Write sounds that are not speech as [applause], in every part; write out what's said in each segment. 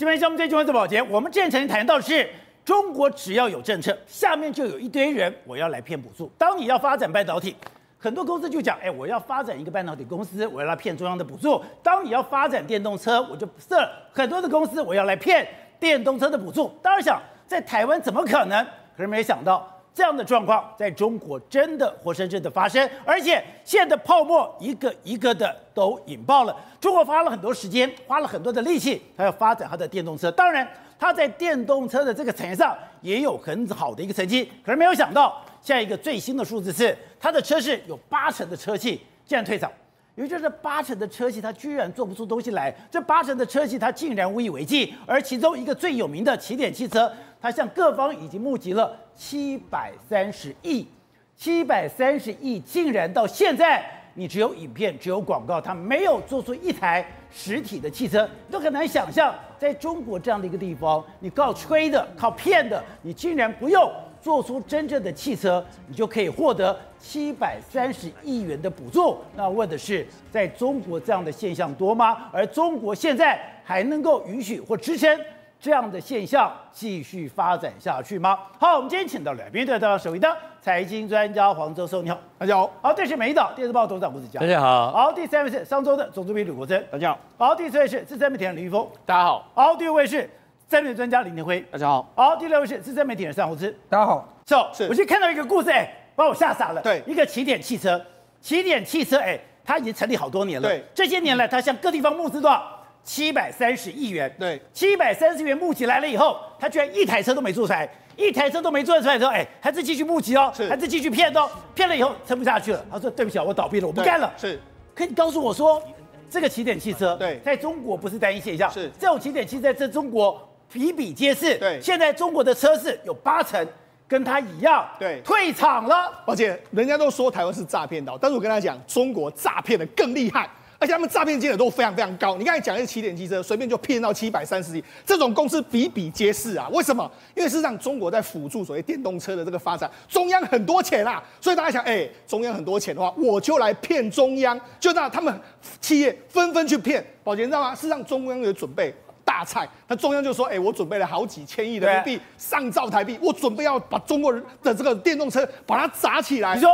今天项目最重要做保洁，我们之前曾经谈到的是，中国只要有政策，下面就有一堆人我要来骗补助。当你要发展半导体，很多公司就讲，哎，我要发展一个半导体公司，我要来骗中央的补助。当你要发展电动车，我就设很多的公司，我要来骗电动车的补助。当然想在台湾怎么可能？可是没想到。这样的状况在中国真的活生生的发生，而且现在的泡沫一个一个的都引爆了。中国花了很多时间，花了很多的力气，它要发展它的电动车。当然，它在电动车的这个产业上也有很好的一个成绩。可是没有想到，下一个最新的数字是，它的车市有八成的车企竟然退场。也就是八成的车企，它居然做不出东西来。这八成的车企，它竟然无以为继。而其中一个最有名的起点汽车，它向各方已经募集了七百三十亿，七百三十亿，竟然到现在你只有影片，只有广告，它没有做出一台实体的汽车，都很难想象，在中国这样的一个地方，你靠吹的，靠骗的，你竟然不用。做出真正的汽车，你就可以获得七百三十亿元的补助。那问的是，在中国这样的现象多吗？而中国现在还能够允许或支撑这样的现象继续发展下去吗？好，我们今天请到来宾，对到首位的财经专家黄周寿，你好，大家好。好，这是美丽岛电视报董事长吴子佳，大家好。好，第三位是上周的总主编吕国珍，大家好。好，第四位是资深媒体人李玉峰，大家好。好，第五位是。三媒专家林廷辉，大家好。好，第六位是资深媒体人尚宏志，大家好。So, 是，我先看到一个故事，哎，把我吓傻了。对，一个起点汽车，起点汽车，哎，它已经成立好多年了。对，这些年来，它向各地方募资多少？七百三十亿元。对，七百三十亿元募集来了以后，它居然一台车都没做出来，一台车都没做出来之后，哎，还是继续募集哦，是，还是继续骗哦，骗了以后撑不下去了，他说对不起啊，我倒闭了，我不干了。是，可以告诉我说，这个起点汽车，对，在中国不是单一现象，是，这种起点汽车在中国。比比皆是。对，现在中国的车市有八成跟他一样，对，退场了。而且人家都说台湾是诈骗岛，但是我跟他讲，中国诈骗的更厉害，而且他们诈骗金额都非常非常高。你刚才讲的是起点汽车，随便就骗到七百三十亿，这种公司比比皆是啊。为什么？因为事实上中国在辅助所谓电动车的这个发展，中央很多钱啊，所以大家想，哎、欸，中央很多钱的话，我就来骗中央，就让他们企业纷纷去骗。宝杰，你知道吗？事实上中央有准备。大菜，那中央就说：“哎、欸，我准备了好几千亿的人民币，上兆台币，我准备要把中国人的这个电动车把它砸起来。”你说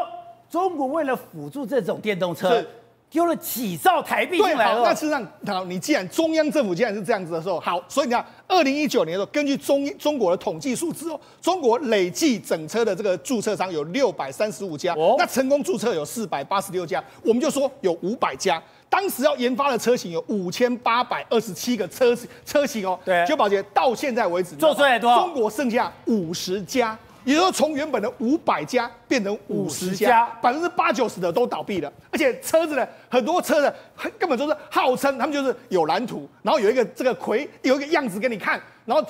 中国为了辅助这种电动车，丢了几兆台币进来了。那事实上，好，你既然中央政府既然是这样子的时候，好，所以你看，二零一九年的时候，根据中中国的统计数字哦，中国累计整车的这个注册商有六百三十五家，哦、那成功注册有四百八十六家，我们就说有五百家。当时要研发的车型有五千八百二十七个车车型哦，对，就宝杰到现在为止做出来多少？中国剩下五十家，也就是说从原本的五百家变成五十家，百分之八九十的都倒闭了。而且车子呢，很多车子根本就是号称他们就是有蓝图，然后有一个这个魁有一个样子给你看，然后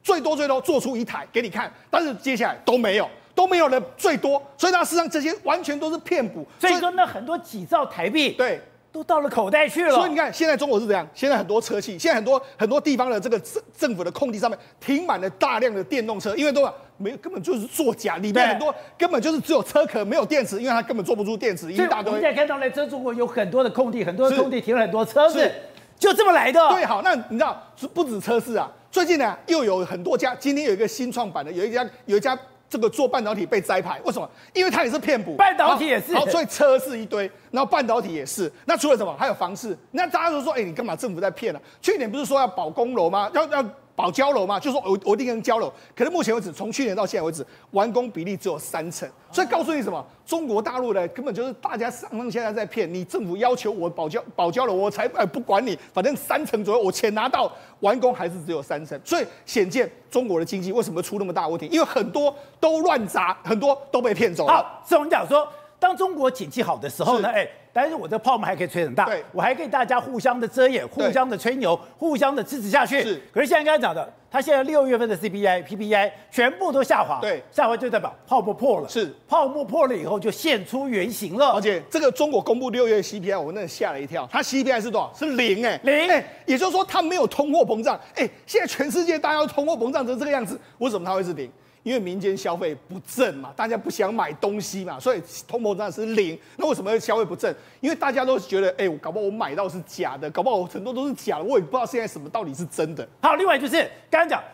最多最多做出一台给你看，但是接下来都没有，[laughs] 都没有了最多，所以它实际上这些完全都是骗补。所以说那很多几兆台币，对。都到了口袋去了，所以你看，现在中国是怎样？现在很多车企，现在很多很多地方的这个政政府的空地上面停满了大量的电动车，因为都没根本就是作假，里面很多根本就是只有车壳没有电池，因为它根本做不出电池，一大堆。我们现在看到呢，在中国有很多的空地，很多的空地停了很多车子，就这么来的。对，好，那你知道不止车市啊，最近呢又有很多家，今天有一个新创板的，有一家有一家。这个做半导体被摘牌，为什么？因为它也是骗补，半导体也是，好，所以车是一堆，然后半导体也是。那除了什么？还有房市。那大家都说，哎，你干嘛政府在骗呢、啊？去年不是说要保公楼吗？要要。保交楼嘛，就说我我一定能交楼，可是目前为止，从去年到现在为止，完工比例只有三成，所以告诉你什么？中国大陆呢根本就是大家上上现在在骗你，政府要求我保交保交楼，我才呃不管你，反正三成左右，我钱拿到，完工还是只有三成，所以显见中国的经济为什么出那么大问题？因为很多都乱砸，很多都被骗走了。好，所以我们讲说，当中国景气好的时候呢，哎。但是我这个泡沫还可以吹很大，对，我还可以大家互相的遮掩，互相的吹牛，互相的支持下去。是，可是现在刚才讲的，他现在六月份的 CPI、PPI 全部都下滑，对，下滑就代表泡沫破了。是，泡沫破了以后就现出原形了。而且这个中国公布六月 CPI，我那吓了一跳，它 CPI 是多少？是零哎、欸，零哎、欸，也就是说它没有通货膨胀。哎、欸，现在全世界大家都通货膨胀成这个样子，为什么它会是零？因为民间消费不振嘛，大家不想买东西嘛，所以通膨胀是零。那为什么消费不振？因为大家都觉得，哎，我搞不好我买到是假的，搞不好我很多都是假的，我也不知道现在什么到底是真的。好，另外就是刚刚讲，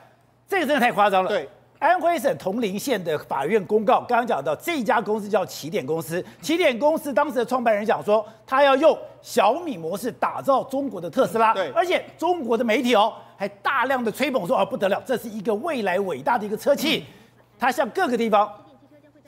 这个真的太夸张了。对。安徽省铜陵县的法院公告，刚刚讲到这家公司叫起点公司。起点公司当时的创办人讲说，他要用小米模式打造中国的特斯拉。对，而且中国的媒体哦，还大量的吹捧说，哦不得了，这是一个未来伟大的一个车企。他向各个地方。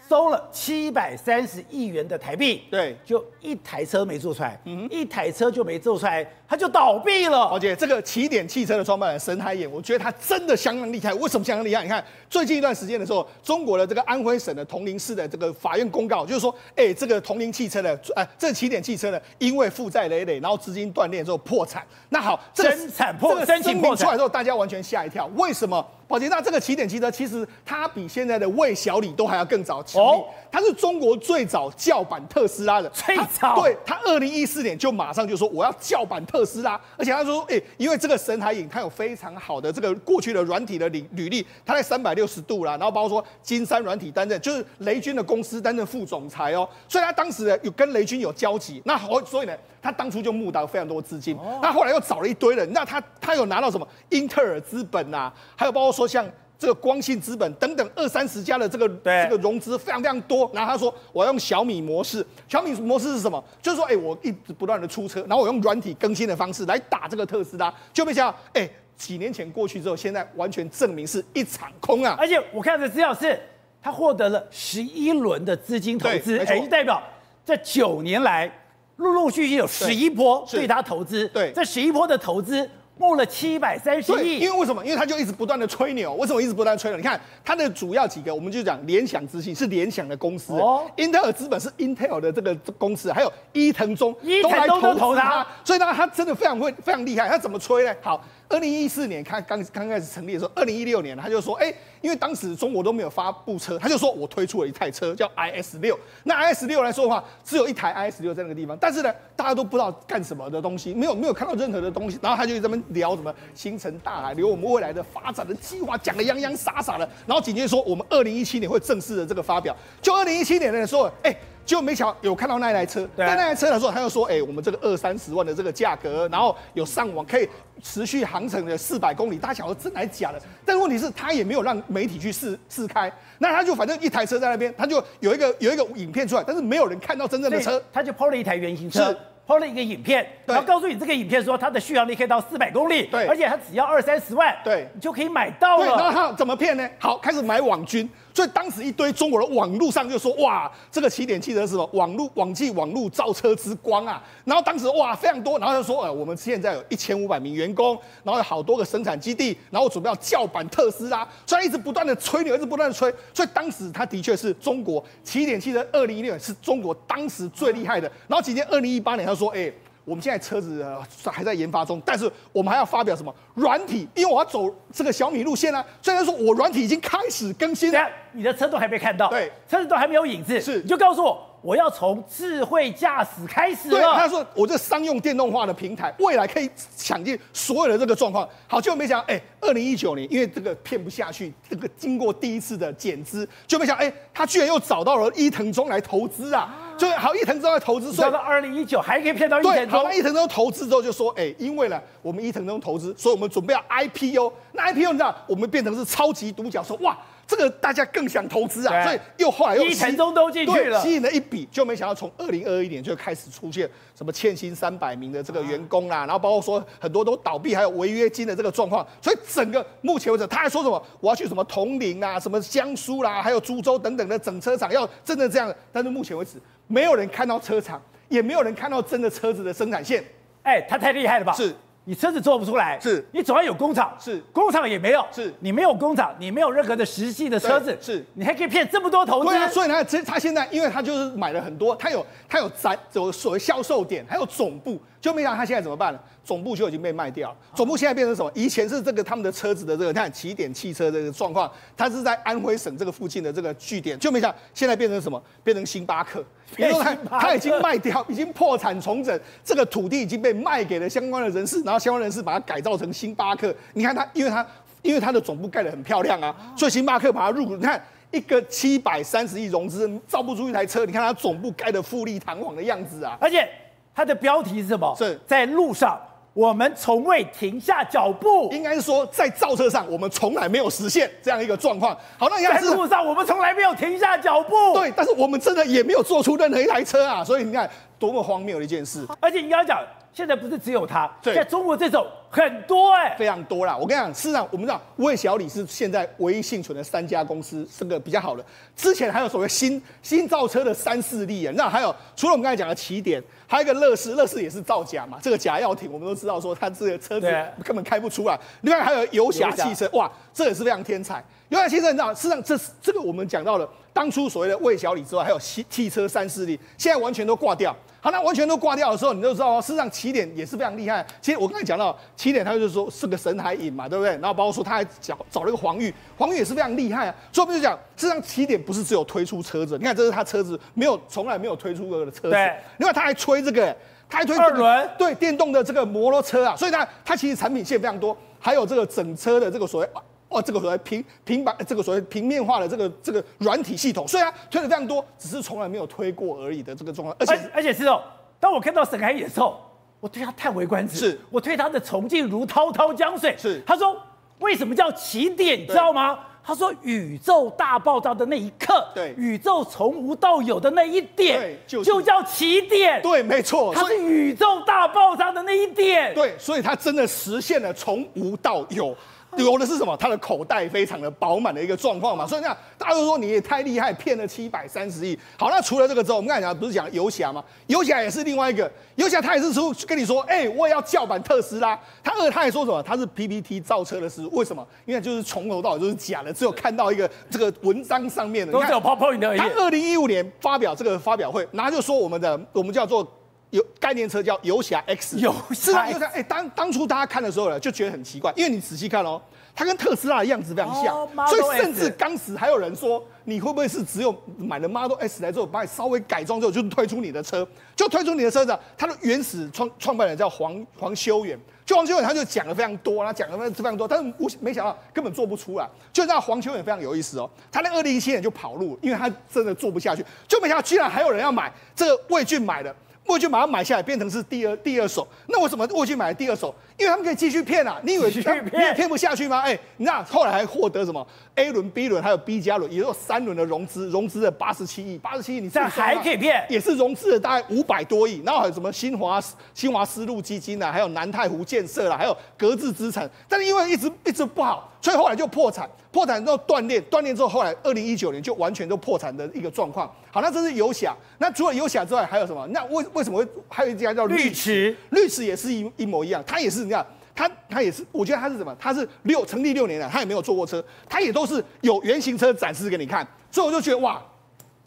收了七百三十亿元的台币，对，就一台车没做出来，嗯，一台车就没做出来，他就倒闭了。而且这个起点汽车的创办人沈海衍，我觉得他真的相当厉害。为什么相当厉害？你看最近一段时间的时候，中国的这个安徽省的铜陵市的这个法院公告，就是说，哎，这个铜陵汽车的，哎，这个起点汽车呢，因为负债累累，然后资金断裂之后破产。那好，这个生产破，申请破产出来之后，大家完全吓一跳。为什么？宝杰，那这个起点汽车其实它比现在的魏小李都还要更早成立，它是中国最早叫板特斯拉的，最早。对，它二零一四年就马上就说我要叫板特斯拉，而且他说，哎，因为这个神海影它有非常好的这个过去的软体的履履历，它在三百六十度啦，然后包括说金山软体担任，就是雷军的公司担任副总裁哦，所以他当时呢有跟雷军有交集，那好，所以呢他当初就募到非常多资金，那后来又找了一堆人，那他他有拿到什么英特尔资本呐，还有包括。说像这个光信资本等等二三十家的这个这个融资非常非常多，然后他说我要用小米模式，小米模式是什么？就是说，哎，我一直不断的出车，然后我用软体更新的方式来打这个特斯拉，就没想到，哎，几年前过去之后，现在完全证明是一场空啊！而且我看的资料是，他获得了十一轮的资金投资，哎，就代表这九年来陆陆续续有十一波对他投资，对，这十一波的投资。募了七百三十亿，因为为什么？因为他就一直不断的吹牛。为什么一直不断吹牛？你看他的主要几个，我们就讲联想资讯是联想的公司，哦，英特尔资本是 Intel 的这个公司，还有伊藤忠都来投他，所以呢，他真的非常会，非常厉害。他怎么吹呢？好。二零一四年，他刚刚开始成立的时候，二零一六年他就说，哎，因为当时中国都没有发布车，他就说我推出了一台车叫 IS 六。那 IS 六来说的话，只有一台 IS 六在那个地方，但是呢，大家都不知道干什么的东西，没有没有看到任何的东西。然后他就在那边聊什么星辰大海，聊我们未来的发展的计划，讲的洋洋洒洒的。然后紧接着说，我们二零一七年会正式的这个发表。就二零一七年的时候，哎。就没想有看到那台车，在那台车的时候，他又说：“哎，我们这个二三十万的这个价格，然后有上网可以持续航程的四百公里。”大家想说真还是假的？但是问题是，他也没有让媒体去试试开，那他就反正一台车在那边，他就有一个有一个影片出来，但是没有人看到真正的车，他就 PO 了一台原型车，PO 了一个影片，然后告诉你这个影片说它的续航力可以到四百公里，对，而且它只要二三十万，对，你就可以买到了。然后他怎么骗呢？好，开始买网军。所以当时一堆中国的网络上就说，哇，这个起点汽车是什么？网络网际网络造车之光啊！然后当时哇非常多，然后就说，呃，我们现在有一千五百名员工，然后有好多个生产基地，然后准备要叫板特斯拉，所以一直不断的吹牛，一直不断的吹。所以当时他的确是中国起点汽车，二零一六年是中国当时最厉害的。然后今年二零一八年他说，哎。我们现在车子还在研发中，但是我们还要发表什么软体？因为我要走这个小米路线啊。虽然说我软体已经开始更新了，你的车都还没看到，对，车子都还没有影子，是，你就告诉我，我要从智慧驾驶开始了。对，他说我这商用电动化的平台，未来可以抢进所有的这个状况。好，结果没想到，哎，二零一九年，因为这个骗不下去，这个经过第一次的减资，就没想到，哎，他居然又找到了伊藤忠来投资啊。就好，伊藤忠的投资，所以到二零一九还可以骗到一藤忠。对，好，那伊藤忠投资之后就说，哎、欸，因为呢，我们伊藤忠投资，所以我们准备要 IPO。那 IPO 你知道，我们变成是超级独角兽，哇！这个大家更想投资啊，所以又后来又伊藤忠都进去了，吸引了一笔，就没想到从二零二一年就开始出现什么欠薪三百名的这个员工啦，然后包括说很多都倒闭，还有违约金的这个状况，所以整个目前为止他还说什么我要去什么铜陵啊，什么江苏啦，还有株洲等等的整车厂要真的这样，但是目前为止没有人看到车厂，也没有人看到真的车子的生产线，哎，他太厉害了吧？是。你车子做不出来，是。你总要有工厂，是。工厂也没有，是。你没有工厂，你没有任何的实际的车子，是。你还可以骗这么多投资。对啊，所以呢，其实他现在，因为他就是买了很多，他有他有展，有所谓销售点，还有总部，就没想到他现在怎么办了？总部就已经被卖掉了，总部现在变成什么？以前是这个他们的车子的这个，你看起点汽车这个状况，它是在安徽省这个附近的这个据点，就没想到现在变成什么？变成星巴克。比如说他他已经卖掉，已经破产重整，这个土地已经被卖给了相关的人士，然后相关人士把它改造成星巴克。你看它，因为它因为它的总部盖得很漂亮啊，所以星巴克把它入股。你看一个七百三十亿融资，造不出一台车。你看它总部盖的富丽堂皇的样子啊！而且它的标题是什么？是在路上。我们从未停下脚步，应该是说在造车上，我们从来没有实现这样一个状况。好，那你看在路上，我们从来没有停下脚步。对，但是我们真的也没有做出任何一台车啊，所以你看多么荒谬的一件事。而且你刚刚讲。现在不是只有他，对在中国这种很多哎、欸，非常多啦。我跟你讲，事实上我们知道魏小李是现在唯一幸存的三家公司，这个比较好的。之前还有所谓新新造车的三四例啊，你知道还有除了我们刚才讲的起点，还有一个乐视，乐视也是造假嘛。这个假药艇我们都知道说它这个车子根本开不出来。另外还有游侠汽车，哇，这也是非常天才。游侠汽车你知道，事实上这是这个我们讲到了当初所谓的魏小李之外，还有汽汽车三势力，现在完全都挂掉。好，那完全都挂掉的时候，你就知道，事实上起点也是非常厉害。其实我刚才讲到起点，他就是说是个神海影嘛，对不对？然后包括说他还找找了一个黄玉，黄玉也是非常厉害啊。所以我们就讲，事实上起点不是只有推出车子，你看这是他车子没有从来没有推出过的车子。对。另外他还吹这个，他还推二轮，对，电动的这个摩托车啊。所以他他其实产品线非常多，还有这个整车的这个所谓。哦，这个所谓平平板，这个所谓平面化的这个这个软体系统，虽然推的非常多，只是从来没有推过而已的这个状况。而且而且是哦，当我看到沈海野的时候，我对他叹为观止。是，我对他的崇敬如滔滔江水。是，他说为什么叫起点，你知道吗？他说宇宙大爆炸的那一刻，对，宇宙从无到有的那一点，对，就就叫起点。对，没错，它是宇宙大爆炸的那一点。对，所以它真的实现了从无到有。有的是什么？他的口袋非常的饱满的一个状况嘛，所以那大家都说你也太厉害，骗了七百三十亿。好，那除了这个之后，我们刚才讲不是讲游侠吗？游侠也是另外一个，游侠他也是说跟你说，哎、欸，我也要叫板特斯拉。他二他也说什么？他是 PPT 造车的师，为什么？因为就是从头到尾都是假的，只有看到一个这个文章上面的，都是有泡泡影的。他二零一五年发表这个发表会，然后就说我们的我们叫做。有概念车叫游侠 X，有是啊，就看哎，当当初大家看的时候呢，就觉得很奇怪，因为你仔细看哦，它跟特斯拉的样子非常像，哦、所以甚至当时还有人说，你会不会是只有买了 Model S 来之后，把你稍微改装之后就推出你的车，就推出你的车子？它的原始创创办人叫黄黄修远，就黄修远他就讲了非常多，他讲了非常多，但是我没想到根本做不出来。就让黄修远非常有意思哦，他在二零一七年就跑路，因为他真的做不下去，就没想到居然还有人要买这个魏俊买的。魏俊把它买下来，变成是第二第二手。那我怎么我去买了第二手？因为他们可以继续骗啊！你以为你也骗不下去吗？哎、欸，你知道后来还获得什么 A 轮、B 轮，还有 B 加轮，也有三轮的融资，融资了八十七亿，八十七亿，你这样还可以骗？也是融资了大概五百多亿。然后还有什么新华新华丝路基金啊，还有南太湖建设啦，还有格致资产。但是因为一直一直不好，所以后来就破产，破产之后断裂，断裂之后后来二零一九年就完全都破产的一个状况。好，那这是游侠。那除了游侠之外，还有什么？那为为什么会还有一家叫绿池？绿池也是一一模一样，它也是你看。他他也是，我觉得他是什么？他是六成立六年了，他也没有坐过车，他也都是有原型车展示给你看，所以我就觉得哇，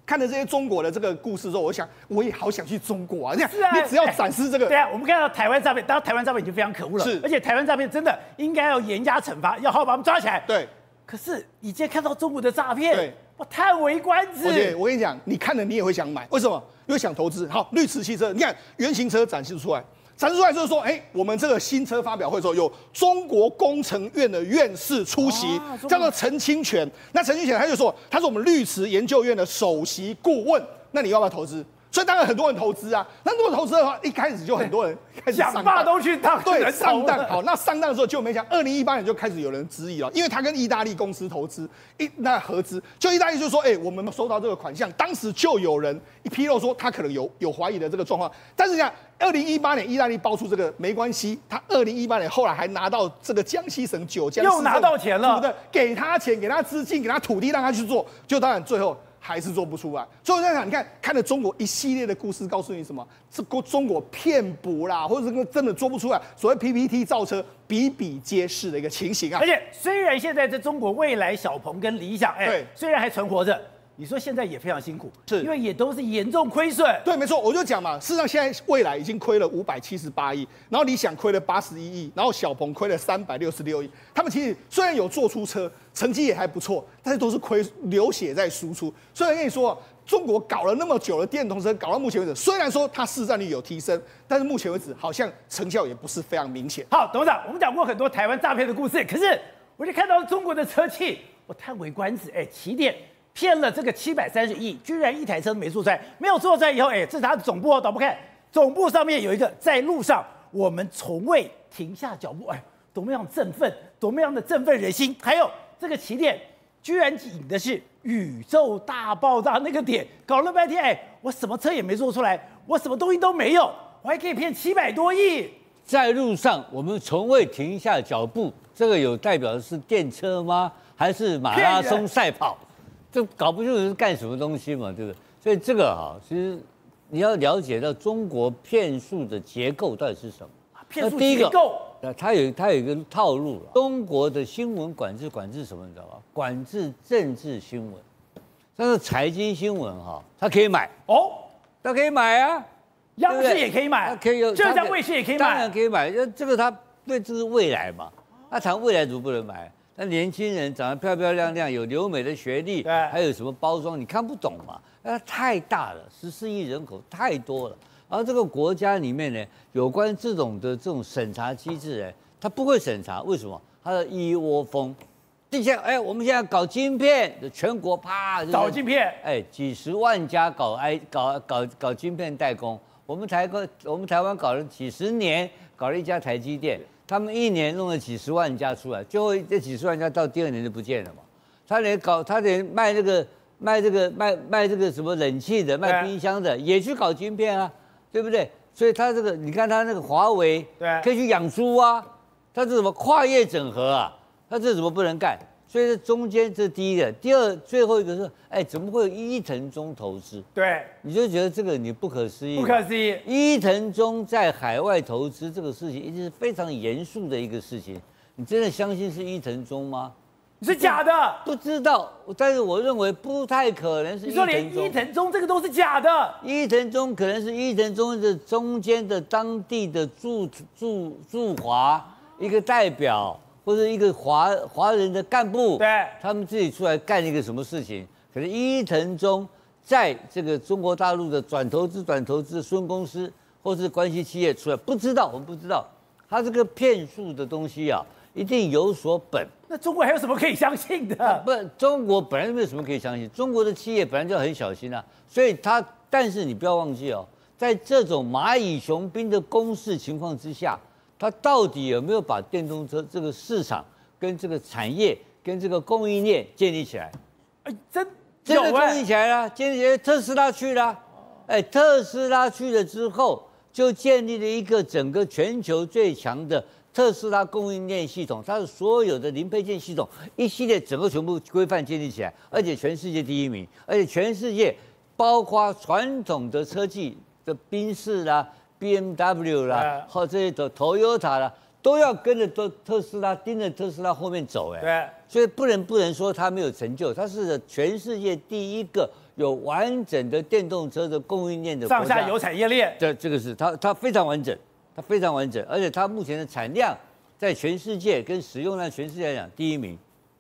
看了这些中国的这个故事之后，我想我也好想去中国啊！你看，你只要展示这个，对啊，我们看到台湾诈骗，当然台湾诈骗已经非常可恶了，是，而且台湾诈骗真的应该要严加惩罚，要好好把他们抓起来。对，可是你今天看到中国的诈骗，对，我叹为观止。而且我跟你讲，你看了你也会想买，为什么？因为想投资。好，绿驰汽车，你看原型车展示出来。展示出来就是说，哎、欸，我们这个新车发表会的时候，有中国工程院的院士出席，叫做陈清泉。那陈清泉他就说，他是我们绿池研究院的首席顾问。那你要不要投资？所以当然很多人投资啊。那如果投资的话，一开始就很多人开始想办法都去当，对，上当。好，那上当的时候就没想，二零一八年就开始有人质疑了，因为他跟意大利公司投资，一那合资，就意大利就说，哎、欸，我们收到这个款项，当时就有人一披露说他可能有有怀疑的这个状况，但是呢。二零一八年，意大利爆出这个没关系，他二零一八年后来还拿到这个江西省九江市又拿到钱了，对不对，给他钱，给他资金，给他土地，让他去做，就当然最后还是做不出来。所以我在想，你看，看了中国一系列的故事，告诉你什么？这国中国骗补啦，或者是真的做不出来，所谓 PPT 造车比比皆是的一个情形啊。而且虽然现在在中国，未来、小鹏跟理想，哎，对，虽然还存活着。你说现在也非常辛苦，是因为也都是严重亏损。对，没错，我就讲嘛，事实上现在未来已经亏了五百七十八亿，然后理想亏了八十一亿，然后小鹏亏了三百六十六亿。他们其实虽然有做出车，成绩也还不错，但是都是亏流血在输出。所以我跟你说，中国搞了那么久的电动车，搞到目前为止，虽然说它市占率有提升，但是目前为止好像成效也不是非常明显。好，董事长，我们讲过很多台湾诈骗的故事，可是。我就看到中国的车企，我叹为观止。哎，起点骗了这个七百三十亿，居然一台车都没做出来，没有做出来以后，哎，这是他的总部哦，导播看，总部上面有一个在路上，我们从未停下脚步，哎，多么样振奋，多么样的振奋人心。还有这个起点，居然引的是宇宙大爆炸那个点，搞了半天，哎，我什么车也没做出来，我什么东西都没有，我还可以骗七百多亿。在路上，我们从未停下脚步。这个有代表的是电车吗？还是马拉松赛跑？这搞不清楚是干什么东西嘛，对不对？所以这个哈，其实你要了解到中国骗术的结构到底是什么？骗术结构，那它有它有一个套路。中国的新闻管制管制什么？你知道吧？管制政治新闻，但是财经新闻哈，它可以买哦，它可以买啊。央视也可以买，可以有浙江卫视也可以买，当然可以买。就这个，它对这是未来嘛？那谈未来怎么不能买？那年轻人长得漂漂亮亮，有留美的学历，对，还有什么包装？你看不懂嘛？那太大了，十四亿人口太多了。然后这个国家里面呢，有关这种的这种审查机制呢，他不会审查，为什么？他的一窝蜂。之前哎，我们现在搞晶片，全国啪搞晶片，哎，几十万家搞 I 搞搞搞晶片代工。我们台湾，我们台湾搞了几十年，搞了一家台积电，他们一年弄了几十万家出来，最后这几十万家到第二年就不见了嘛。他连搞，他连卖这个卖这个卖卖这个什么冷气的，卖冰箱的，也去搞晶片啊，对不对？所以他这个，你看他那个华为，对，可以去养猪啊，他这什么跨业整合啊，他这怎么不能干？所以这中间这是第一个，第二最后一个是，哎，怎么会有伊藤忠投资？对，你就觉得这个你不可思议。不可思议，伊藤忠在海外投资这个事情，一定是非常严肃的一个事情。你真的相信是伊藤忠吗？你是假的？不知道，但是我认为不太可能是伊藤忠。你说连伊藤忠这个都是假的？伊藤忠可能是伊藤忠的中间的当地的驻驻驻华一个代表。或者一个华华人的干部，对，他们自己出来干一个什么事情？可是伊藤忠在这个中国大陆的转投资、转投资孙公司或是关系企业出来，不知道，我们不知道，他这个骗术的东西啊，一定有所本。那中国还有什么可以相信的？不，中国本来就没有什么可以相信，中国的企业本来就很小心啊。所以他，但是你不要忘记哦，在这种蚂蚁雄兵的攻势情况之下。他到底有没有把电动车这个市场跟这个产业跟这个供应链建立起来？哎，真真的建立起来了，建立起来，特斯拉去了，哎，特斯拉去了之后，就建立了一个整个全球最强的特斯拉供应链系统，它的所有的零配件系统一系列整个全部规范建立起来，而且全世界第一名，而且全世界包括传统的车技的宾士啦。B M W 啦，或这些 Toyota 啦，都要跟着特特斯拉盯着特斯拉后面走，哎，对，所以不能不能说它没有成就，它是全世界第一个有完整的电动车的供应链的上下游产业链。这这个是它它非常完整，它非常完整，而且它目前的产量在全世界跟使用量全世界来讲第一名，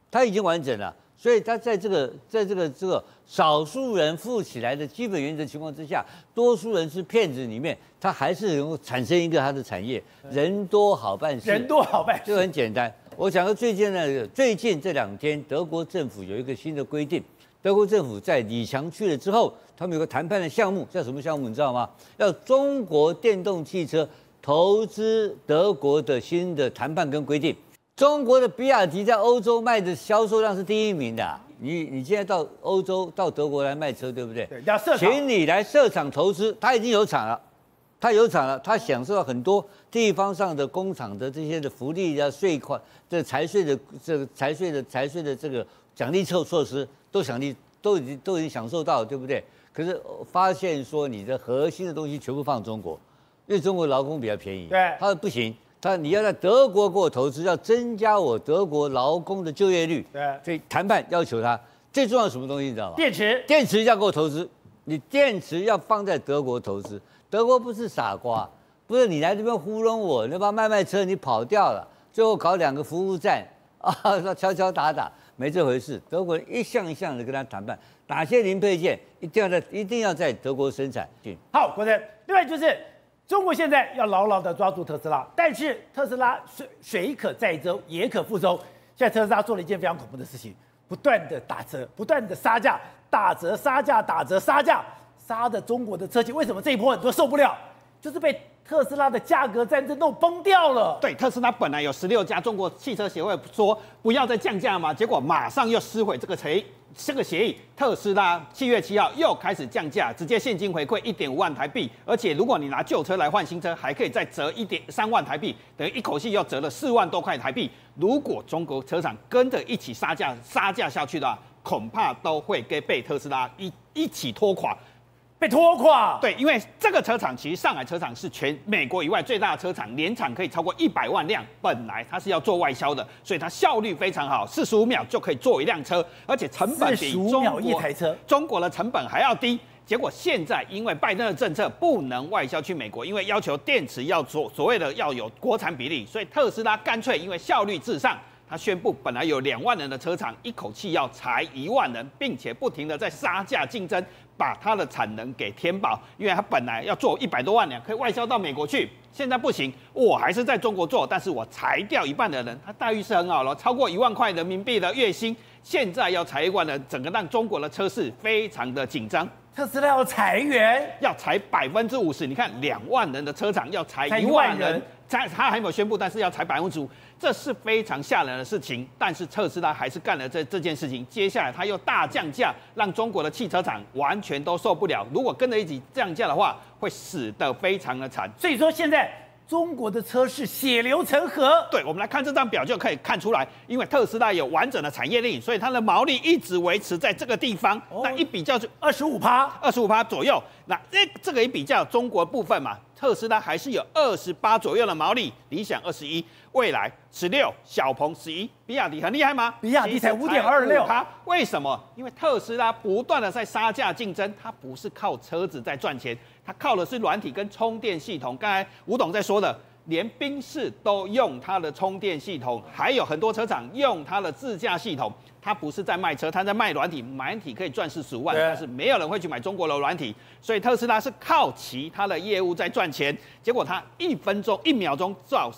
它已经完整了。所以它在这个在这个这个少数人富起来的基本原则情况之下，多数人是骗子里面，他还是能够产生一个他的产业。人多好办事，人多好办事，就很简单。我讲到最近呢，最近这两天，德国政府有一个新的规定。德国政府在李强去了之后，他们有个谈判的项目，叫什么项目？你知道吗？要中国电动汽车投资德国的新的谈判跟规定。中国的比亚迪在欧洲卖的销售量是第一名的啊。你你现在到欧洲到德国来卖车，对不对？对，要设厂，请你来设厂投资。他已经有厂了，他有厂了，他享受到很多地方上的工厂的这些的福利啊、税款、这财税的这个财税的财税的这个奖励措措施都奖励都已经都已经享受到了，对不对？可是发现说你的核心的东西全部放中国，因为中国劳工比较便宜。对，他说不行。他你要在德国给我投资，要增加我德国劳工的就业率。对，所以谈判要求他最重要的什么东西，你知道吗？电池，电池要给我投资，你电池要放在德国投资。德国不是傻瓜，不是你来这边糊弄我，那帮卖卖车你跑掉了，最后搞两个服务站 [laughs] 啊，说敲敲打打，没这回事。德国人一项一项的跟他谈判，哪些零配件一定要在一定要在德国生产。好，国珍，另外就是。中国现在要牢牢地抓住特斯拉，但是特斯拉水水可载舟，也可覆舟。现在特斯拉做了一件非常恐怖的事情，不断的打折，不断的杀价，打折杀价，打折杀价，杀的中国的车企为什么这一波很多受不了？就是被特斯拉的价格战争弄崩掉了。对，特斯拉本来有十六家，中国汽车协会说不要再降价嘛，结果马上又撕毁这个协这个协议。特斯拉七月七号又开始降价，直接现金回馈一点五万台币，而且如果你拿旧车来换新车，还可以再折一点三万台币，等于一口气又折了四万多块台币。如果中国车厂跟着一起杀价杀价下去的话，恐怕都会跟被特斯拉一一起拖垮。被拖垮，对，因为这个车厂其实上海车厂是全美国以外最大的车厂，年产可以超过一百万辆。本来它是要做外销的，所以它效率非常好，四十五秒就可以做一辆车，而且成本比中国一台车中国的成本还要低。结果现在因为拜登的政策不能外销去美国，因为要求电池要做所谓的要有国产比例，所以特斯拉干脆因为效率至上，他宣布本来有两万人的车厂，一口气要裁一万人，并且不停的在杀价竞争。把它的产能给填饱，因为它本来要做一百多万辆，可以外销到美国去，现在不行，我还是在中国做，但是我裁掉一半的人，他待遇是很好了，超过一万块人民币的月薪，现在要裁一万人，整个让中国的车市非常的紧张。特斯拉要裁员，要裁百分之五十，你看两万人的车厂要裁一万人。他他还没有宣布，但是要裁百分之五，这是非常吓人的事情。但是特斯拉还是干了这这件事情。接下来他又大降价，让中国的汽车厂完全都受不了。如果跟着一起降价的话，会死得非常的惨。所以说现在中国的车市血流成河。对，我们来看这张表就可以看出来，因为特斯拉有完整的产业链，所以它的毛利一直维持在这个地方。那一比较就二十五趴，二十五趴左右。那这这个一比较中国部分嘛。特斯拉还是有二十八左右的毛利，理想二十一，蔚来十六，小鹏十一，比亚迪很厉害吗？比亚迪才五点二六，它为什么？因为特斯拉不断的在杀价竞争，它不是靠车子在赚钱，它靠的是软体跟充电系统。刚才吴董在说的。连宾士都用它的充电系统，还有很多车厂用它的自驾系统。它不是在卖车，它在卖软体，软体可以赚四十五万，但是没有人会去买中国的软体。所以特斯拉是靠其他的业务在赚钱。结果它一分钟一秒钟造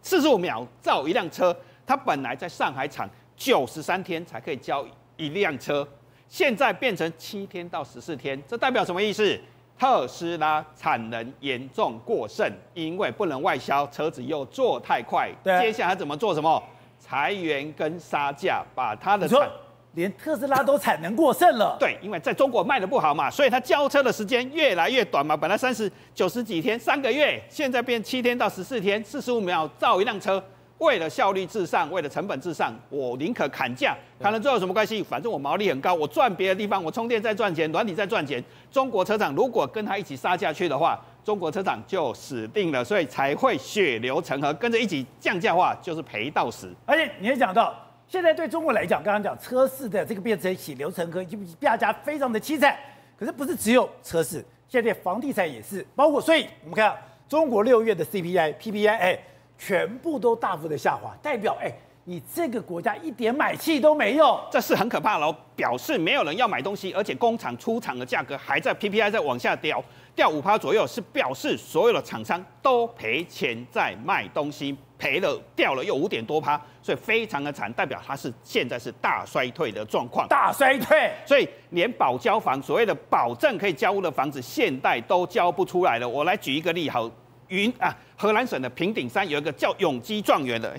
四十五秒造一辆车，它本来在上海厂九十三天才可以交一辆车，现在变成七天到十四天，这代表什么意思？特斯拉产能严重过剩，因为不能外销，车子又做太快。对，接下来怎么做什么？裁员跟杀价，把它的产连特斯拉都产能过剩了。[laughs] 对，因为在中国卖的不好嘛，所以它交车的时间越来越短嘛。本来三十九十几天，三个月，现在变七天到十四天，四十五秒造一辆车。为了效率至上，为了成本至上，我宁可砍价，砍了之后有什么关系？反正我毛利很高，我赚别的地方，我充电在赚钱，软体在赚钱。中国车厂如果跟他一起杀下去的话，中国车厂就死定了，所以才会血流成河，跟着一起降价的话，就是赔到死。而且你也讲到，现在对中国来讲，刚刚讲车市的这个变成血流成河，就大家非常的凄惨。可是不是只有车市，现在房地产也是，包括所以我们看中国六月的 CPI、PPI，哎。全部都大幅的下滑，代表哎，你这个国家一点买气都没有，这是很可怕喽。表示没有人要买东西，而且工厂出厂的价格还在 PPI 在往下掉，掉五趴左右，是表示所有的厂商都赔钱在卖东西，赔了掉了又五点多趴，所以非常的惨，代表它是现在是大衰退的状况。大衰退，所以连保交房所谓的保证可以交屋的房子，现在都交不出来了。我来举一个例好。云啊，河南省的平顶山有一个叫永基状元的，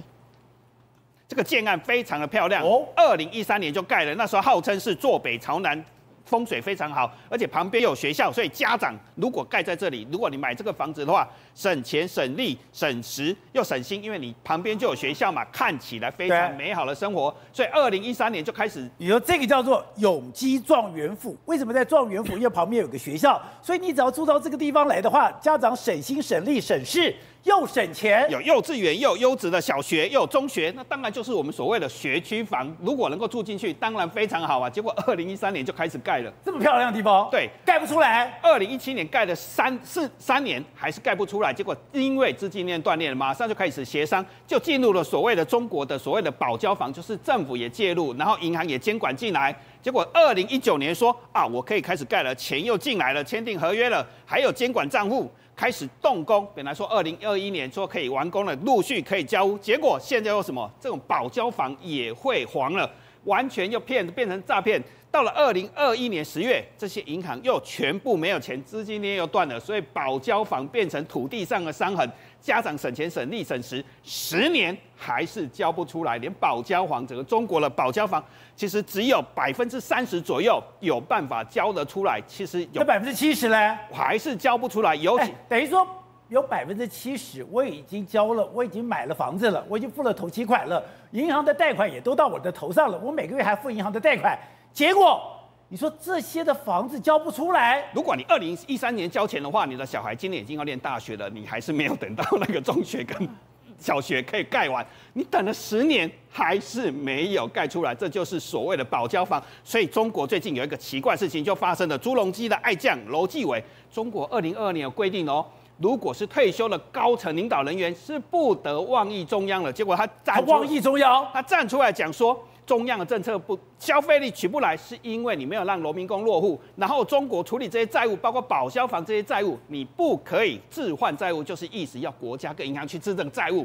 这个建案非常的漂亮哦，二零一三年就盖了，那时候号称是坐北朝南。风水非常好，而且旁边有学校，所以家长如果盖在这里，如果你买这个房子的话，省钱省力省时又省心，因为你旁边就有学校嘛，看起来非常美好的生活。所以二零一三年就开始，你说这个叫做永基状元府，为什么在状元府？因为旁边有个学校，所以你只要住到这个地方来的话，家长省心省力省事。又省钱，有幼稚园，又有优质的小学，又有中学，那当然就是我们所谓的学区房。如果能够住进去，当然非常好啊。结果二零一三年就开始盖盖了。这么漂亮的地方，对，盖不出来。二零一七年盖了三四三年，还是盖不出来。结果因为资金链断裂了，马上就开始协商，就进入了所谓的中国的所谓的保交房，就是政府也介入，然后银行也监管进来。结果二零一九年说啊，我可以开始盖了，钱又进来了，签订合约了，还有监管账户。开始动工，本来说二零二一年说可以完工了，陆续可以交屋，结果现在又什么？这种保交房也会黄了，完全又骗变成诈骗。到了二零二一年十月，这些银行又全部没有钱，资金链又断了，所以保交房变成土地上的伤痕。家长省钱省力省时，十年还是交不出来，连保交房，整个中国的保交房其实只有百分之三十左右有办法交得出来，其实有百分之七十呢，还是交不出来。尤其、欸、等于说有百分之七十我已经交了，我已经买了房子了，我已经付了头期款了，银行的贷款也都到我的头上了，我每个月还付银行的贷款，结果。你说这些的房子交不出来，如果你二零一三年交钱的话，你的小孩今年已经要念大学了，你还是没有等到那个中学跟 [laughs] 小学可以盖完，你等了十年还是没有盖出来，这就是所谓的保交房。所以中国最近有一个奇怪事情就发生了，朱镕基的爱将楼继伟，中国二零二二年有规定哦，如果是退休的高层领导人员是不得妄议中央了，结果他站出他妄议中央，他站出来讲说。中央的政策不消费力起不来，是因为你没有让农民工落户。然后中国处理这些债务，包括保消防这些债务，你不可以置换债务，就是意思要国家跟银行去质证债务，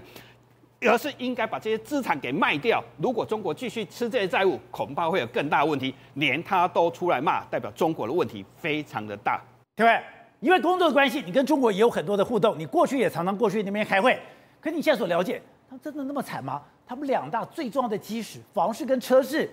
而是应该把这些资产给卖掉。如果中国继续吃这些债务，恐怕会有更大的问题。连他都出来骂，代表中国的问题非常的大。对不对？因为工作的关系，你跟中国也有很多的互动，你过去也常常过去那边开会。可你现在所了解，他真的那么惨吗？他们两大最重要的基石，房市跟车市，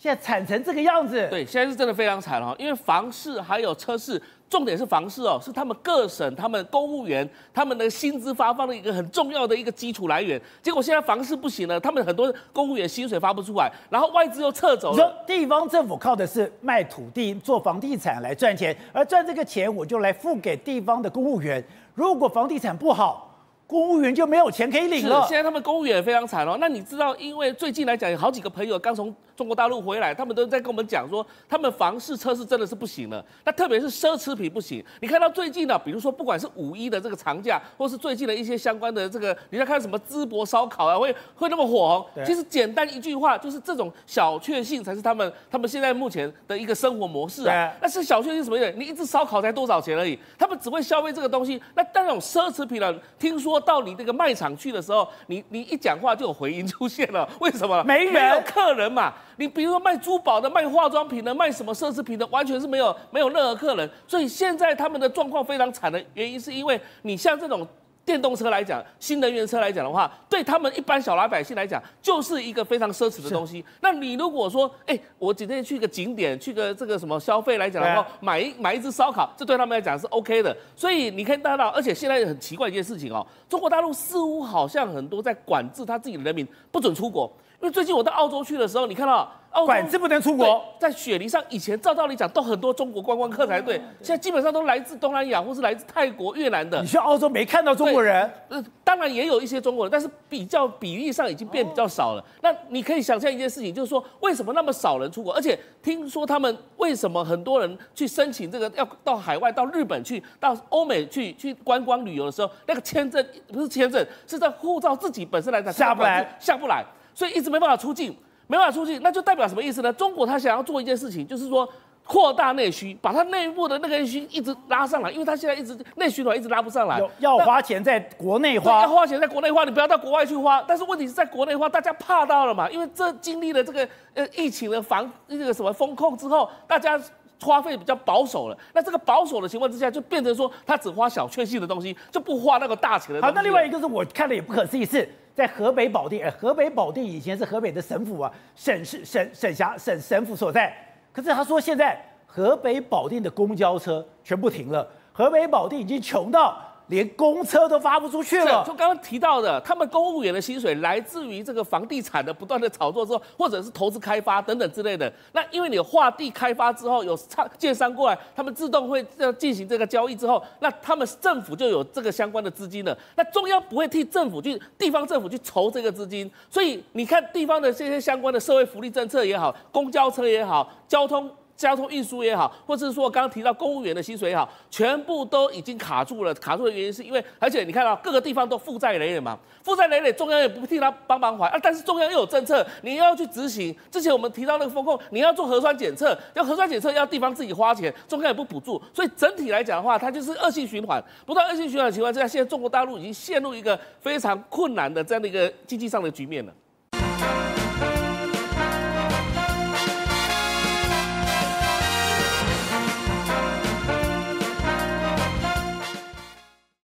现在惨成这个样子。对，现在是真的非常惨哦，因为房市还有车市，重点是房市哦，是他们各省他们公务员他们的薪资发放的一个很重要的一个基础来源。结果现在房市不行了，他们很多公务员薪水发不出来，然后外资又撤走了。你说地方政府靠的是卖土地做房地产来赚钱，而赚这个钱我就来付给地方的公务员。如果房地产不好，公务员就没有钱可以领了。现在他们公务员也非常惨哦。那你知道，因为最近来讲，有好几个朋友刚从中国大陆回来，他们都在跟我们讲说，他们房市、车市真的是不行了。那特别是奢侈品不行。你看到最近呢，比如说不管是五一的这个长假，或是最近的一些相关的这个，你在看什么淄博烧烤啊，会会那么火红。其实简单一句话，就是这种小确幸才是他们他们现在目前的一个生活模式啊。那是小确幸什么意思？你一只烧烤才多少钱而已，他们只会消费这个东西。那但那种奢侈品呢？听说。到你这个卖场去的时候，你你一讲话就有回音出现了，[laughs] 为什么？没人，没有客人嘛。你比如说卖珠宝的、卖化妆品的、卖什么奢侈品的，完全是没有没有任何客人。所以现在他们的状况非常惨的原因，是因为你像这种。电动车来讲，新能源车来讲的话，对他们一般小老百姓来讲，就是一个非常奢侈的东西。那你如果说，哎，我今天去个景点，去个这个什么消费来讲的话，买一买一只烧烤，这对他们来讲是 OK 的。所以你可以看到，而且现在很奇怪一件事情哦，中国大陆似乎好像很多在管制他自己的人民不准出国。因为最近我到澳洲去的时候，你看到。管制不能出国，在雪梨上，以前照道理讲都很多中国观光客才对，现在基本上都来自东南亚或是来自泰国、越南的。你去澳洲没看到中国人？呃，当然也有一些中国人，但是比较比例上已经变比较少了。那你可以想象一件事情，就是说为什么那么少人出国？而且听说他们为什么很多人去申请这个要到海外、到日本去、到欧美去去观光旅游的时候，那个签证不是签证，是在护照自己本身来讲下不来，下不来，所以一直没办法出境。没办法出去，那就代表什么意思呢？中国他想要做一件事情，就是说扩大内需，把它内部的那个内需一直拉上来，因为他现在一直内需的话一直拉不上来，要花钱在国内花，要花钱在国内花，你不要到国外去花。但是问题是在国内花，大家怕到了嘛？因为这经历了这个呃疫情的防那个什么风控之后，大家花费比较保守了。那这个保守的情况之下，就变成说他只花小确幸的东西，就不花那个大钱的东西。好，那另外一个是我看了也不可思议是。在河北保定，河北保定以前是河北的省府啊，省市省省辖省省府所在。可是他说现在河北保定的公交车全部停了，河北保定已经穷到。连公车都发不出去了。就刚刚提到的，他们公务员的薪水来自于这个房地产的不断的炒作之后，或者是投资开发等等之类的。那因为你划地开发之后，有建商过来，他们自动会要进行这个交易之后，那他们政府就有这个相关的资金了。那中央不会替政府去，地方政府去筹这个资金，所以你看地方的这些相关的社会福利政策也好，公交车也好，交通。交通运输也好，或者是说刚刚提到公务员的薪水也好，全部都已经卡住了。卡住的原因是因为，而且你看到各个地方都负债累累嘛，负债累累，中央也不替他帮忙还啊。但是中央又有政策，你要去执行。之前我们提到那个风控，你要做核酸检测，要核酸检测要地方自己花钱，中央也不补助，所以整体来讲的话，它就是恶性循环。不断恶性循环的情况之下，现在中国大陆已经陷入一个非常困难的这样的一个经济上的局面了。